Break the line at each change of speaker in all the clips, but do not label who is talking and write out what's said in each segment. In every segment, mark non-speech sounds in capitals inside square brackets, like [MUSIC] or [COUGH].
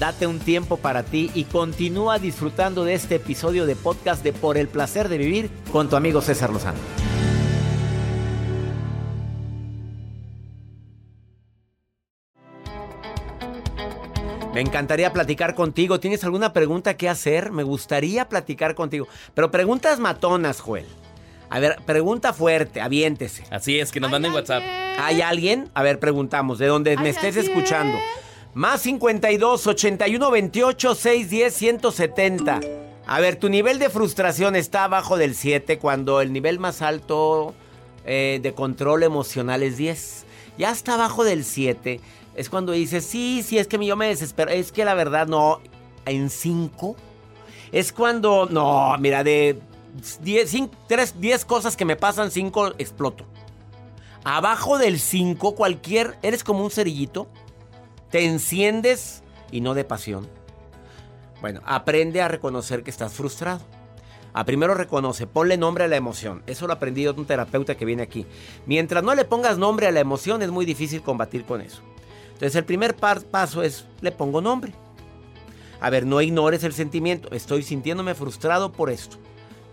Date un tiempo para ti y continúa disfrutando de este episodio de podcast de Por el placer de vivir con tu amigo César Lozano. Me encantaría platicar contigo. ¿Tienes alguna pregunta que hacer? Me gustaría platicar contigo. Pero preguntas matonas, Joel. A ver, pregunta fuerte, aviéntese.
Así es, que nos manden WhatsApp.
¿Hay alguien? A ver, preguntamos, de donde me estés escuchando. Más 52 81 28 610 170. A ver, tu nivel de frustración está abajo del 7 cuando el nivel más alto eh, de control emocional es 10. Ya está abajo del 7. Es cuando dices, sí, sí, es que yo me desespero. Es que la verdad no. En 5. Es cuando, no, mira, de 10, cosas que me pasan, 5 exploto. Abajo del 5, cualquier, eres como un cerillito te enciendes y no de pasión. Bueno, aprende a reconocer que estás frustrado. A primero reconoce, ponle nombre a la emoción. Eso lo aprendí de un terapeuta que viene aquí. Mientras no le pongas nombre a la emoción, es muy difícil combatir con eso. Entonces, el primer paso es, le pongo nombre. A ver, no ignores el sentimiento. Estoy sintiéndome frustrado por esto.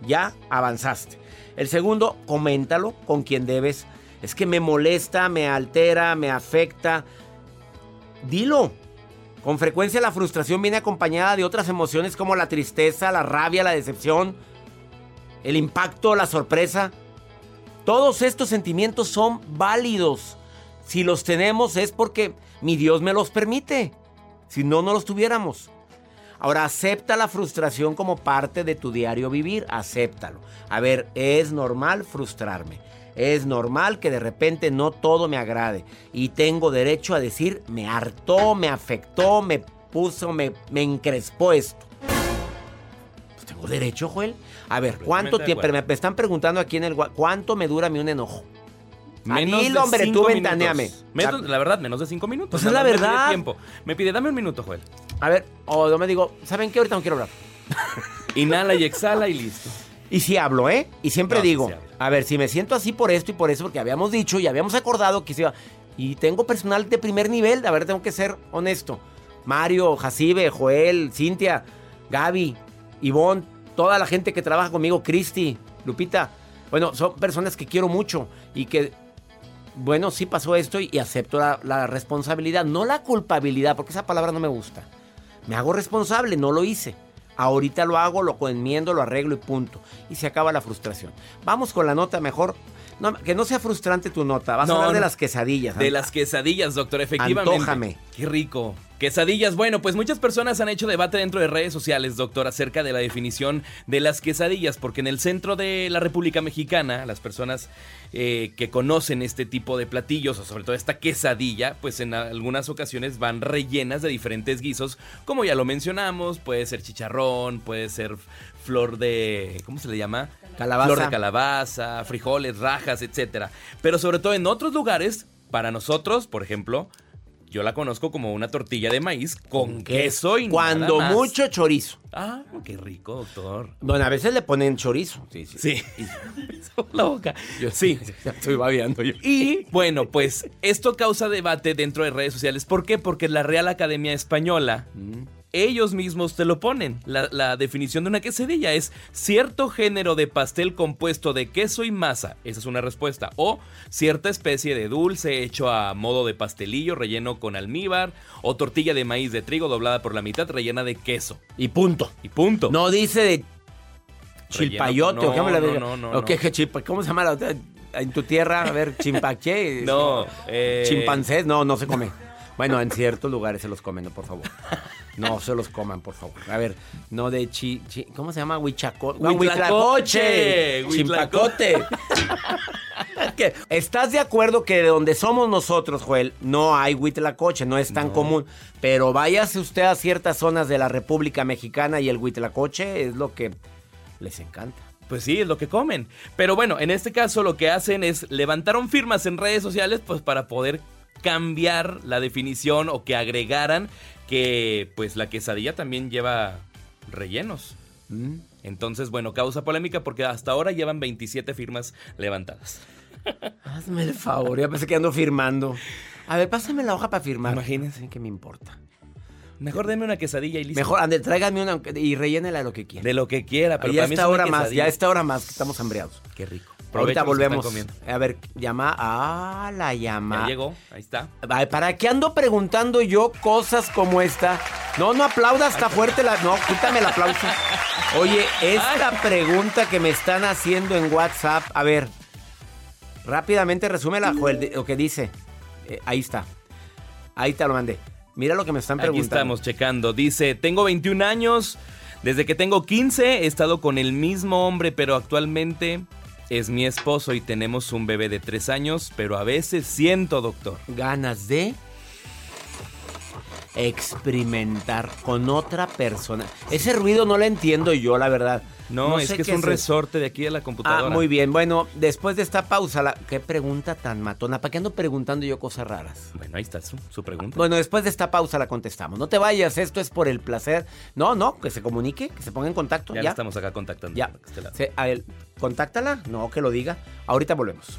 Ya avanzaste. El segundo, coméntalo con quien debes. Es que me molesta, me altera, me afecta, Dilo. Con frecuencia la frustración viene acompañada de otras emociones como la tristeza, la rabia, la decepción, el impacto, la sorpresa. Todos estos sentimientos son válidos. Si los tenemos es porque mi Dios me los permite. Si no, no los tuviéramos. Ahora, acepta la frustración como parte de tu diario vivir. Acéptalo. A ver, es normal frustrarme. Es normal que de repente no todo me agrade y tengo derecho a decir me hartó, me afectó, me puso, me, me encrespó esto. Pues tengo derecho, Joel. A ver, ¿cuánto tiempo? Me, están preguntando aquí en el ¿cuánto me dura a mí un enojo?
Menos de hombre, tú ventaneame. la verdad, menos de cinco minutos.
Pues es la verdad. Tiempo.
Me pide, dame un minuto, Joel.
A ver, o me digo, ¿saben qué? Ahorita no quiero hablar. [LAUGHS]
Inhala y exhala y listo.
Y si hablo, ¿eh? Y siempre digo, a ver, si me siento así por esto y por eso, porque habíamos dicho y habíamos acordado que se iba. Y tengo personal de primer nivel, a ver, tengo que ser honesto. Mario, Jacibe, Joel, Cintia, Gaby, Ivonne, toda la gente que trabaja conmigo, Cristi, Lupita. Bueno, son personas que quiero mucho y que, bueno, sí pasó esto y, acepto la, la responsabilidad, no la culpabilidad, porque esa palabra no me gusta. Me hago responsable, no lo hice. Ahorita lo hago, lo enmiendo, lo arreglo y punto. Y se acaba la frustración. Vamos con la nota mejor. Que no sea frustrante tu nota. Vas a hablar de las quesadillas.
De las quesadillas, doctor, efectivamente.
Antójame.
Qué rico. Quesadillas, bueno, pues muchas personas han hecho debate dentro de redes sociales, doctor, acerca de la definición de las quesadillas, porque en el centro de la República Mexicana, las personas eh, que conocen este tipo de platillos, o sobre todo esta quesadilla, pues en algunas ocasiones van rellenas de diferentes guisos, como ya lo mencionamos, puede ser chicharrón, puede ser flor de, ¿cómo se le llama?
Calabaza.
Flor de calabaza, frijoles, rajas, etcétera. Pero sobre todo en otros lugares, para nosotros, por ejemplo, yo la conozco como una tortilla de maíz con queso y
Cuando
nada más.
mucho chorizo.
Ah, qué rico, doctor.
Bueno, a veces le ponen chorizo. Sí, sí.
Sí. [LAUGHS] la boca.
Yo
Sí. [LAUGHS]
Ya estoy babeando yo.
Y bueno, pues esto causa debate dentro de redes sociales. ¿Por qué? Porque la Real Academia Española, ellos mismos te lo ponen. La, la definición de una quesadilla es cierto género de pastel compuesto de queso y masa. Esa es una respuesta. O cierta especie de dulce hecho a modo de pastelillo relleno con almíbar. O tortilla de maíz de trigo doblada por la mitad rellena de queso.
Y punto.
Y punto.
No dice de chilpayote
no,
o qué me la
no, no, no,
¿O qué,
no.
qué chilpa- ¿Cómo se llama la otra? En tu tierra, a ver, chimpaché. [LAUGHS]
No, eh,
Chimpancés, no, no se come. [LAUGHS] Bueno, en ciertos lugares se los comen, por favor. [LAUGHS] No se los coman, por favor. A ver, no de chi, chi- ¿cómo se llama? Huichaco, no,
Huitlacoche.
Chimpacote. ¿Estás de acuerdo que de donde somos nosotros, Joel, no hay huitlacoche, no es tan común? Pero váyase usted a ciertas zonas de la República Mexicana y el huitlacoche es lo que les encanta.
Pues sí, es lo que comen. Pero bueno, en este caso lo que hacen es levantaron firmas en redes sociales pues para poder cambiar la definición o que agregaran que pues la quesadilla también lleva rellenos. Entonces, bueno, causa polémica porque hasta ahora llevan 27 firmas levantadas. [LAUGHS]
Hazme el favor, ya pensé que ando firmando. A ver, pásame la hoja para firmar.
Imagínense.
¿Qué me importa?
Mejor deme una quesadilla y listo.
Mejor, ande, tráigame una y rellénela de lo que quiera.
De lo que quiera, pero
ya
para mí
esta hora más, ya esta hora más, que estamos hambriados.
Qué rico.
Ahorita volvemos. A ver, llama. Ah, la llama.
Ya llegó, ahí está.
¿Para qué ando preguntando yo cosas como esta? No, no aplaudas, está fuerte la. No, quítame el aplauso. [LAUGHS] Oye, esta pregunta que me están haciendo en WhatsApp, a ver, rápidamente resúmela, Joel, lo que dice. Eh, ahí está. Ahí te lo mandé. Mira lo que me están
Aquí
preguntando.
estamos checando. Dice, tengo 21 años. Desde que tengo 15 he estado con el mismo hombre, pero actualmente es mi esposo y tenemos un bebé de 3 años, pero a veces siento, doctor.
Ganas de experimentar con otra persona. Ese ruido no lo entiendo yo, la verdad.
No, es que es un resorte de aquí de la computadora.
Ah, muy bien. Bueno, después de esta pausa, la... qué pregunta tan matona. ¿Para qué ando preguntando yo cosas raras?
Bueno, ahí está su, su pregunta.
Bueno, después de esta pausa la contestamos. No te vayas, esto es por el placer. No, no, que se comunique, que se ponga en contacto.
ya,
Ya,
estamos acá contactando.
ya.
este lado.
Se- a él, contáctala, no, que lo diga. Ahorita volvemos.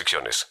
restricciones.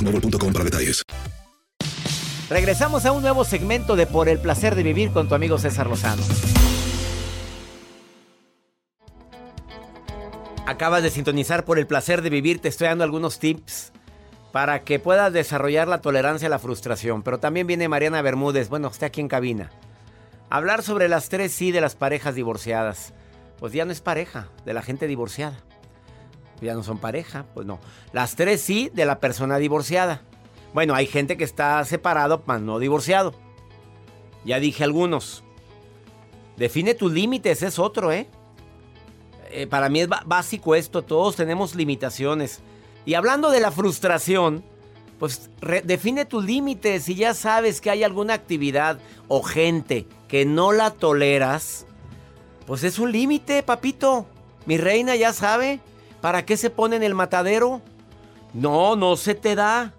boostmobile.com para detalles.
Regresamos a un nuevo segmento de Por el placer de vivir con tu amigo César Lozano. Acabas de sintonizar por el placer de vivir, te estoy dando algunos tips para que puedas desarrollar la tolerancia a la frustración. Pero también viene Mariana Bermúdez, bueno, está aquí en cabina. Hablar sobre las tres sí de las parejas divorciadas. Pues ya no es pareja, de la gente divorciada. Ya no son pareja, pues no. Las tres sí de la persona divorciada. Bueno, hay gente que está separado, mas no divorciado. Ya dije algunos. Define tus límites, es otro, ¿eh? Eh, para mí es básico esto, todos tenemos limitaciones. Y hablando de la frustración, pues define tus límites. Si ya sabes que hay alguna actividad o gente que no la toleras, pues es un límite, papito. Mi reina ya sabe. ¿Para qué se pone en el matadero? No, no se te da.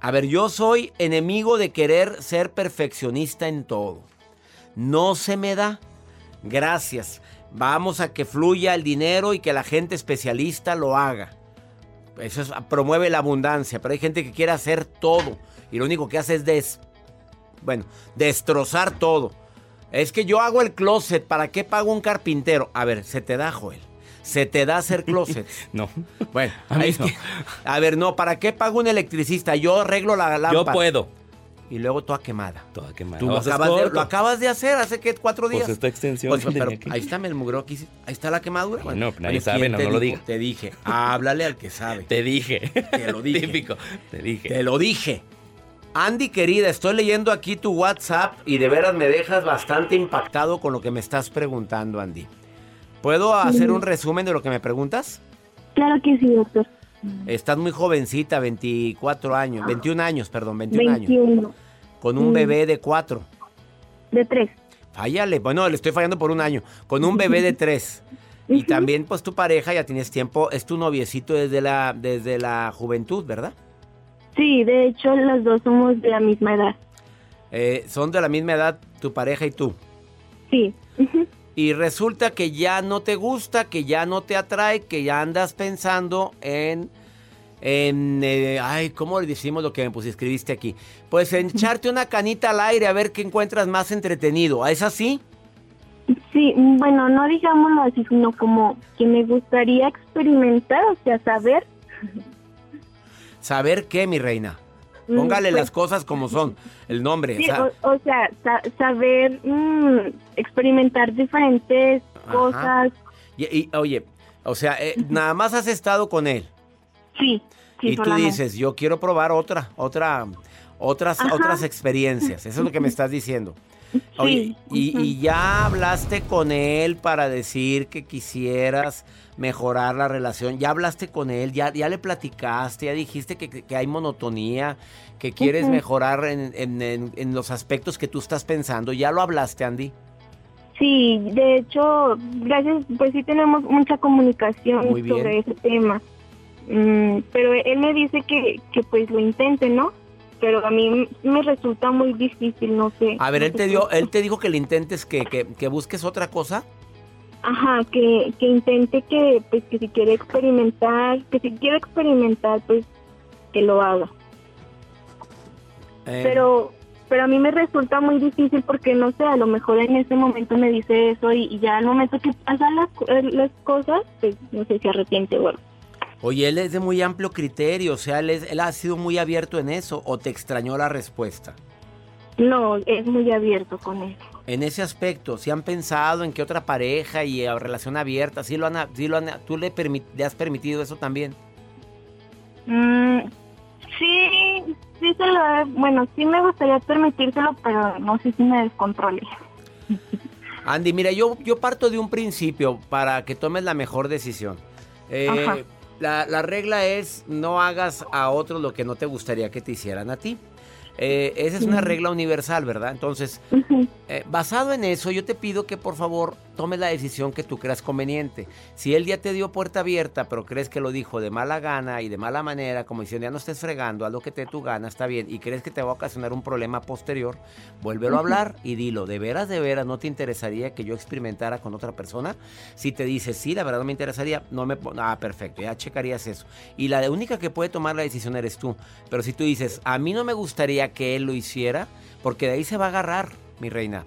A ver, yo soy enemigo de querer ser perfeccionista en todo. No se me da. Gracias. Vamos a que fluya el dinero y que la gente especialista lo haga. Eso es- promueve la abundancia, pero hay gente que quiere hacer todo y lo único que hace es bueno, destrozar todo. Es que yo hago el closet, ¿para qué pago un carpintero? A ver, se te da, Joel. Se te da hacer [LAUGHS] closet.
No.
Bueno,
A mí
ahí es
no.
que- a ver, no, ¿para qué pago un electricista? Yo arreglo la lámpara.
Yo puedo.
Y luego toda quemada.
Toda quemada.
Tú lo
Haces
acabas, de, lo acabas de hacer hace que cuatro
Pues
días.
esta extensión
Pues, pero ahí está el mugreo aquí. Ahí está la quemadura.
Bueno, nadie sabe,
¿quién
no, no lo diga.
Te dije, háblale al que sabe.
Te dije.
Te lo dije.
Típico. Te dije.
Te lo dije. Andy, querida, estoy leyendo aquí tu WhatsApp y de veras me dejas bastante impactado con lo que me estás preguntando, Andy. ¿Puedo hacer un resumen de lo que me preguntas?
Claro que sí, doctor.
Estás muy jovencita, 24 años, 21 años, perdón, 21, años.
21.
Con un bebé de 4.
De 3.
Fállale, bueno, le estoy fallando por un año. Con un bebé de [LAUGHS] 3. Y también, pues, tu pareja ya tienes tiempo, es tu noviecito desde la, desde la juventud, ¿verdad?
Sí, de hecho, los dos somos de la misma edad.
Eh, son de la misma edad tu pareja y tú.
Sí.
Y resulta que ya no te gusta, que ya no te atrae, que ya andas pensando en... En, eh, ay, ¿cómo le decimos lo que pues, escribiste aquí? Pues en [LAUGHS] echarte una canita al aire a ver qué encuentras más entretenido. ¿Es así?
Sí, bueno, no digámoslo así, sino como que me gustaría experimentar, o sea, saber.
¿Saber qué, mi reina?
Mm,
Póngale
pues-
las cosas como son. El nombre.
Sí,
o sea,
o, o sea, sa- saber mm, experimentar diferentes
Ajá.
cosas.
y, y, oye, o sea, eh, nada más has estado con él.
Sí, sí,
y tú dices, yo quiero probar otra, otra, otras,
Ajá.
otras experiencias. Eso es lo que me [LAUGHS] estás diciendo. Oye, y, y ya hablaste con él para decir que quisieras mejorar la relación. Ya hablaste con él, ya, ya le platicaste, ya dijiste que, que- hay monotonía, que quieres mejorar en, en- en- en los aspectos que tú estás pensando. ¿Ya lo hablaste, Andy?
Sí, de hecho, gracias, pues sí tenemos mucha comunicación sobre ese tema. Mm, pero él me dice que, que pues lo intente, ¿no? Pero a mí me resulta muy difícil, no sé.
A ver, él te dio, él te dijo que le intentes que, que, que busques otra cosa.
Ajá, que, que intente que, pues, que si quiere experimentar, que si quiere experimentar, pues, que lo haga.
Eh,
Pero, pero a mí me resulta muy difícil porque, no sé, a lo mejor en ese momento me dice eso y, y ya al momento que pasan las, las cosas, pues, no sé si arrepiente o algo.
Oye, él es de muy amplio criterio, o sea, él, es- él ha sido muy abierto en eso, o te extrañó la respuesta.
No, es muy abierto con él.
En ese aspecto, si han pensado en que otra pareja y relación abierta, sí lo han, sí lo han, tú le, le has permitido eso también.
Mm, sí, sí se lo bueno, sí me gustaría permitírselo, pero no sé si me descontrole.
Andy, mira, yo, yo parto de un principio para que tomes la mejor decisión. Eh,
Ajá.
La, la regla es no hagas a otros lo que no te gustaría que te hicieran a ti. Eh, esa es una regla universal, ¿verdad? Entonces, eh, basado en eso, yo te pido que por favor tomes la decisión que tú creas conveniente. Si él ya te dio puerta abierta, pero crees que lo dijo de mala gana y de mala manera, como diciendo ya no estés fregando, haz lo que te dé tu gana, está bien, y crees que te va a ocasionar un problema posterior, vuélvelo a hablar y dilo, ¿de veras, de veras no te interesaría que yo experimentara con otra persona? Si te dice, sí, la verdad no me interesaría, no me... Ah, perfecto, ya checarías eso. Y la única que puede tomar la decisión eres tú. Pero si tú dices, a mí no me gustaría que él lo hiciera, porque de ahí se va a agarrar, mi reina.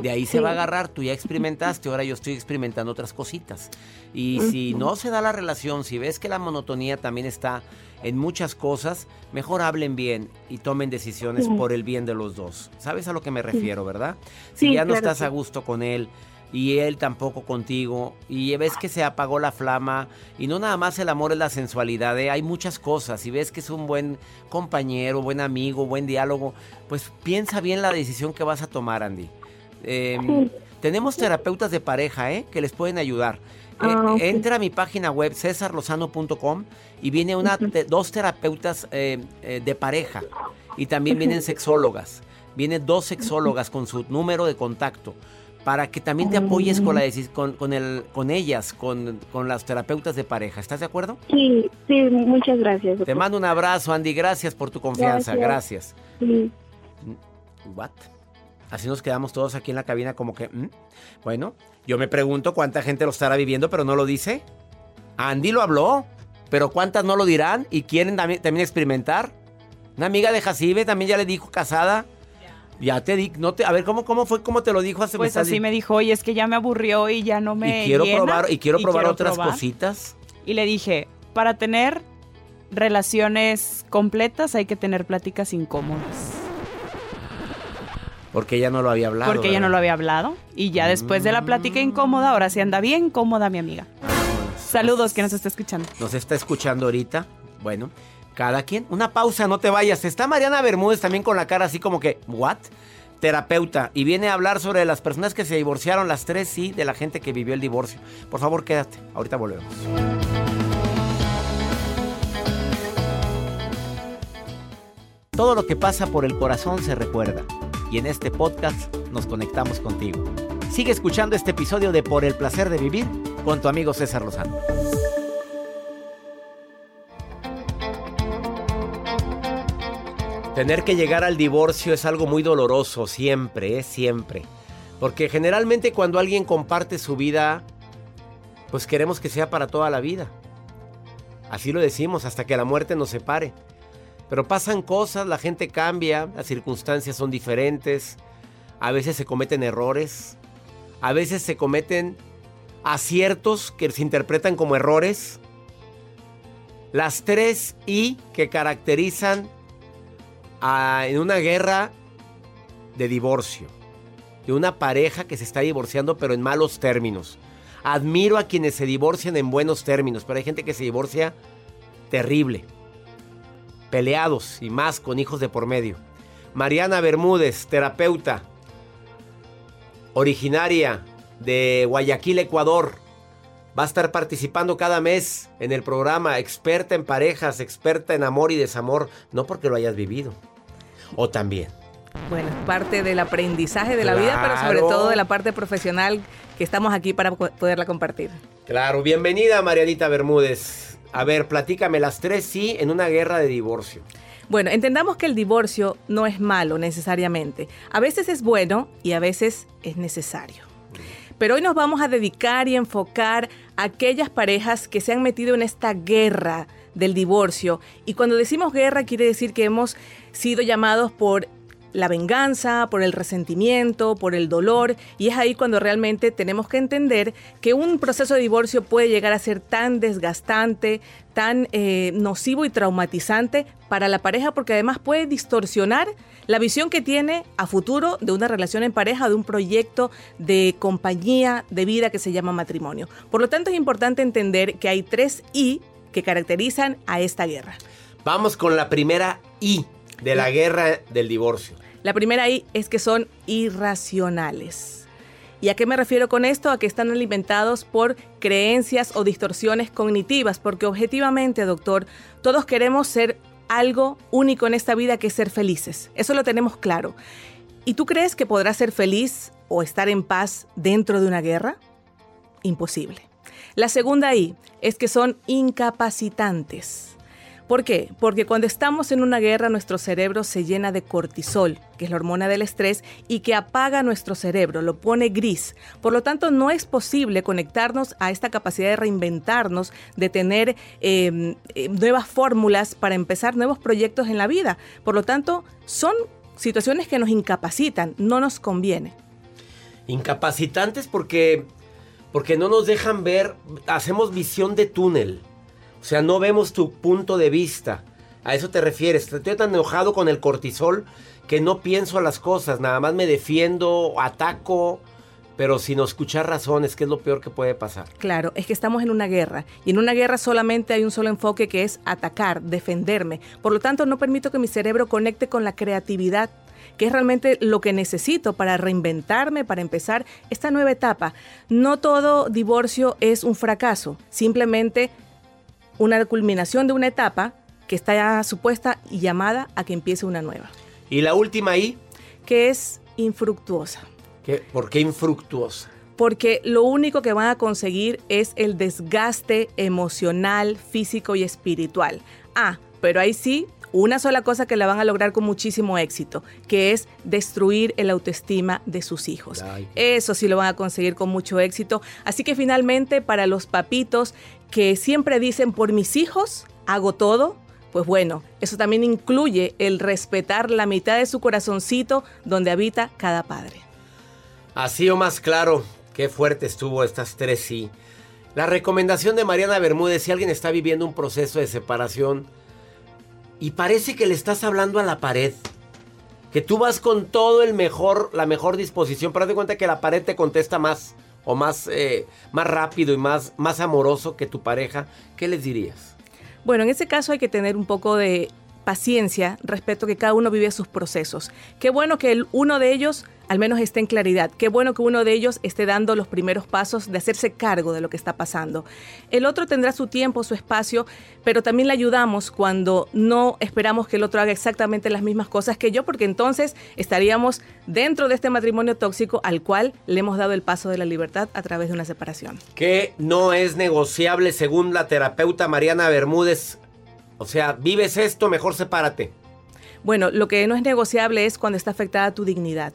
De ahí se va a agarrar, tú ya experimentaste, ahora yo estoy experimentando otras cositas. Y si no se da la relación, si ves que la monotonía también está en muchas cosas, mejor hablen bien y tomen decisiones por el bien de los dos. ¿Sabes a lo que me refiero, verdad? Si ya no estás a gusto con él y él tampoco contigo y ves que se apagó la flama y no nada más el amor es la sensualidad, ¿eh? hay muchas cosas y ves que es un buen compañero, buen amigo, buen diálogo, pues piensa bien la decisión que vas a tomar, Andy. Eh,
Sí.
Tenemos terapeutas de pareja, ¿eh? Que les pueden ayudar. Eh,
Ah, ok.
Entra a mi página web, cesarlozano.com, y viene una, te- dos terapeutas eh, eh, de pareja. Y también vienen sexólogas. Vienen dos sexólogas con su número de contacto. Para que también te apoyes con, la, con, con, el, con ellas, con, con las terapeutas de pareja. ¿Estás de acuerdo?
Sí, sí, muchas gracias.
Te mando un abrazo, Andy. Gracias por tu confianza. Gracias.
Sí.
¿What? Así nos quedamos todos aquí en la cabina como que... ¿mm? Bueno, yo me pregunto cuánta gente lo estará viviendo, pero no lo dice. Andy lo habló. pero ¿cuántas no lo dirán y quieren también, también experimentar? Una amiga de Jacibe también ya le dijo casada. Ya te di, no te, a ver, ¿cómo, cómo fue? ¿Cómo te lo dijo hace
Pues así me dijo, oye, es que ya me aburrió y ya no me
Y quiero
llena,
probar, y quiero probar otras
probar".
cositas.
Y le dije, para tener relaciones completas hay que tener pláticas incómodas.
Porque ella no lo había hablado.
porque ella no
¿verdad?
lo había hablado. Y ya después de la plática incómoda, ahora sí anda bien cómoda mi amiga. Saludos que nos está escuchando.
Nos está escuchando ahorita. Bueno, cada quien. Una pausa, no te vayas. Está Mariana Bermúdez también con la cara así como que, ¿what? Terapeuta. Y viene a hablar sobre las personas que se divorciaron, las tres sí, de la gente que vivió el divorcio. Por favor, quédate. Ahorita volvemos. Todo lo que pasa por el corazón se recuerda. Y en este podcast nos conectamos contigo. Sigue escuchando este episodio de Por el placer de vivir con tu amigo César Lozano. Tener que llegar al divorcio es algo muy doloroso, siempre, es siempre. Porque generalmente cuando alguien comparte su vida, pues queremos que sea para toda la vida. Así lo decimos, hasta que la muerte nos separe. Pero pasan cosas, la gente cambia, las circunstancias son diferentes, a veces se cometen errores, a veces se cometen aciertos que se interpretan como errores. Las tres I que caracterizan en una guerra de divorcio, de una pareja que se está divorciando pero en malos términos. Admiro a quienes se divorcian en buenos términos, pero hay gente que se divorcia terrible, peleados y más con hijos de por medio. Mariana Bermúdez, terapeuta, originaria de Guayaquil, Ecuador. Va a estar participando cada mes en el programa, experta en parejas, experta en amor y desamor, no porque lo hayas vivido. O también.
Bueno, es parte del aprendizaje de la vida, pero sobre todo de la parte profesional que estamos aquí para po- poderla compartir.
Claro, bienvenida Marianita Bermúdez. A ver, platícame las tres sí en una guerra de divorcio.
Bueno, entendamos que el divorcio no es malo necesariamente. A veces es bueno y a veces es necesario. Pero hoy nos vamos a dedicar y enfocar a aquellas parejas que se han metido en esta guerra del divorcio. Y cuando decimos guerra quiere decir que hemos sido llamados por la venganza, por el resentimiento, por el dolor, y es ahí cuando realmente tenemos que entender que un proceso de divorcio puede llegar a ser tan desgastante, tan eh, nocivo y traumatizante para la pareja, porque además puede distorsionar la visión que tiene a futuro de una relación en pareja, de un proyecto de compañía de vida que se llama matrimonio. Por lo tanto, es importante entender que hay tres I que caracterizan a esta guerra.
Vamos con la primera I de la guerra del divorcio.
La primera I es que son irracionales. ¿Y a qué me refiero con esto? A que están alimentados por creencias o distorsiones cognitivas, porque objetivamente, doctor, todos queremos ser algo único en esta vida que es ser felices. Eso lo tenemos claro. ¿Y tú crees que podrás ser feliz o estar en paz dentro de una guerra? Imposible. La segunda I es que son incapacitantes. ¿Por qué? Porque cuando estamos en una guerra nuestro cerebro se llena de cortisol, que es la hormona del estrés, y que apaga nuestro cerebro, lo pone gris. Por lo tanto, no es posible conectarnos a esta capacidad de reinventarnos, de tener eh, eh, nuevas fórmulas para empezar nuevos proyectos en la vida. Por lo tanto, son situaciones que nos incapacitan, no nos conviene.
Incapacitantes porque, porque no nos dejan ver, hacemos visión de túnel. O sea, no vemos tu punto de vista. A eso te refieres. Estoy tan enojado con el cortisol que no pienso a las cosas. Nada más me defiendo, ataco, pero sin escuchar razones, que es lo peor que puede pasar.
Claro, es que estamos en una guerra y en una guerra solamente hay un solo enfoque que es atacar, defenderme. Por lo tanto, no permito que mi cerebro conecte con la creatividad que es realmente lo que necesito para reinventarme, para empezar esta nueva etapa. No todo divorcio es un fracaso, simplemente una culminación de una etapa que está ya supuesta y llamada a que empiece una nueva,
Y la última ahí,
que es infructuosa.
que, ¿por qué infructuosa?
porque lo único que van a conseguir es el desgaste emocional, físico y espiritual. Ah, pero ahí sí, una sola cosa que la van a lograr con muchísimo éxito, que es destruir el autoestima de sus hijos.
Ay.
Eso sí lo van a conseguir con mucho éxito. Así que finalmente para los papitos que siempre dicen, por mis hijos hago todo, pues bueno, eso también incluye el respetar la mitad de su corazoncito donde habita cada padre.
Así o más claro, qué fuerte estuvo estas tres sí. La recomendación de Mariana Bermúdez, si alguien está viviendo un proceso de separación y parece que le estás hablando a la pared, que tú vas con todo el mejor, la mejor disposición, pero haz cuenta que la pared te contesta más o más, eh, más rápido y más, más amoroso que tu pareja, ¿qué les dirías?
Bueno, en ese caso hay que tener un poco de paciencia respecto a que cada uno vive sus procesos. Qué bueno que el, uno de ellos al menos esté en claridad. Qué bueno que uno de ellos esté dando los primeros pasos de hacerse cargo de lo que está pasando. El otro tendrá su tiempo, su espacio, pero también le ayudamos cuando no esperamos que el otro haga exactamente las mismas cosas que yo, porque entonces estaríamos dentro de este matrimonio tóxico al cual le hemos dado el paso de la libertad a través de una separación.
Que no es negociable según la terapeuta Mariana Bermúdez. O sea, vives esto, mejor sepárate.
Bueno, lo que no es negociable es cuando está afectada tu dignidad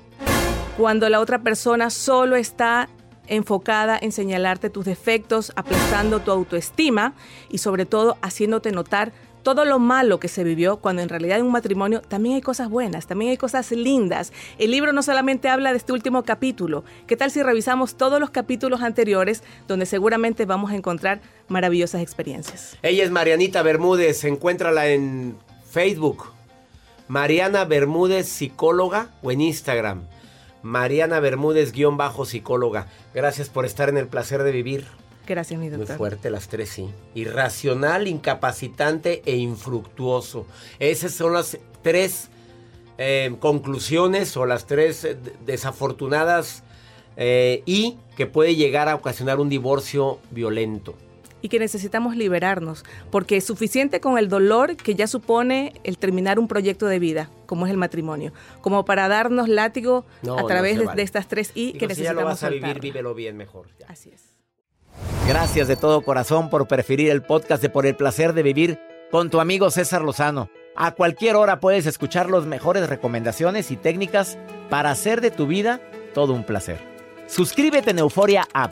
cuando la otra persona solo está enfocada en señalarte tus defectos, aplastando tu autoestima y sobre todo haciéndote notar todo lo malo que se vivió, cuando en realidad en un matrimonio también hay cosas buenas, también hay cosas lindas. El libro no solamente habla de este último capítulo, ¿qué tal si revisamos todos los capítulos anteriores donde seguramente vamos a encontrar maravillosas experiencias?
Ella es Marianita Bermúdez, encuéntrala en Facebook, Mariana Bermúdez Psicóloga o en Instagram. Mariana Bermúdez, guion bajo psicóloga. Gracias por estar en el placer de vivir.
Gracias, mi doctor.
Muy fuerte las tres, sí. Irracional, incapacitante e infructuoso. Esas son las tres eh, conclusiones o las tres eh, desafortunadas eh, y que puede llegar a ocasionar un divorcio violento
y que necesitamos liberarnos, porque es suficiente con el dolor que ya supone el terminar un proyecto de vida, como es el matrimonio, como para darnos látigo a través de, estas tres y que necesitamos. Si ya lo
vas a vivir, vívelo bien mejor.
Así es.
Gracias de todo corazón por preferir el podcast de Por el placer de vivir con tu amigo César Lozano. A cualquier hora puedes escuchar las mejores recomendaciones y técnicas para hacer de tu vida todo un placer. Suscríbete en Euforia App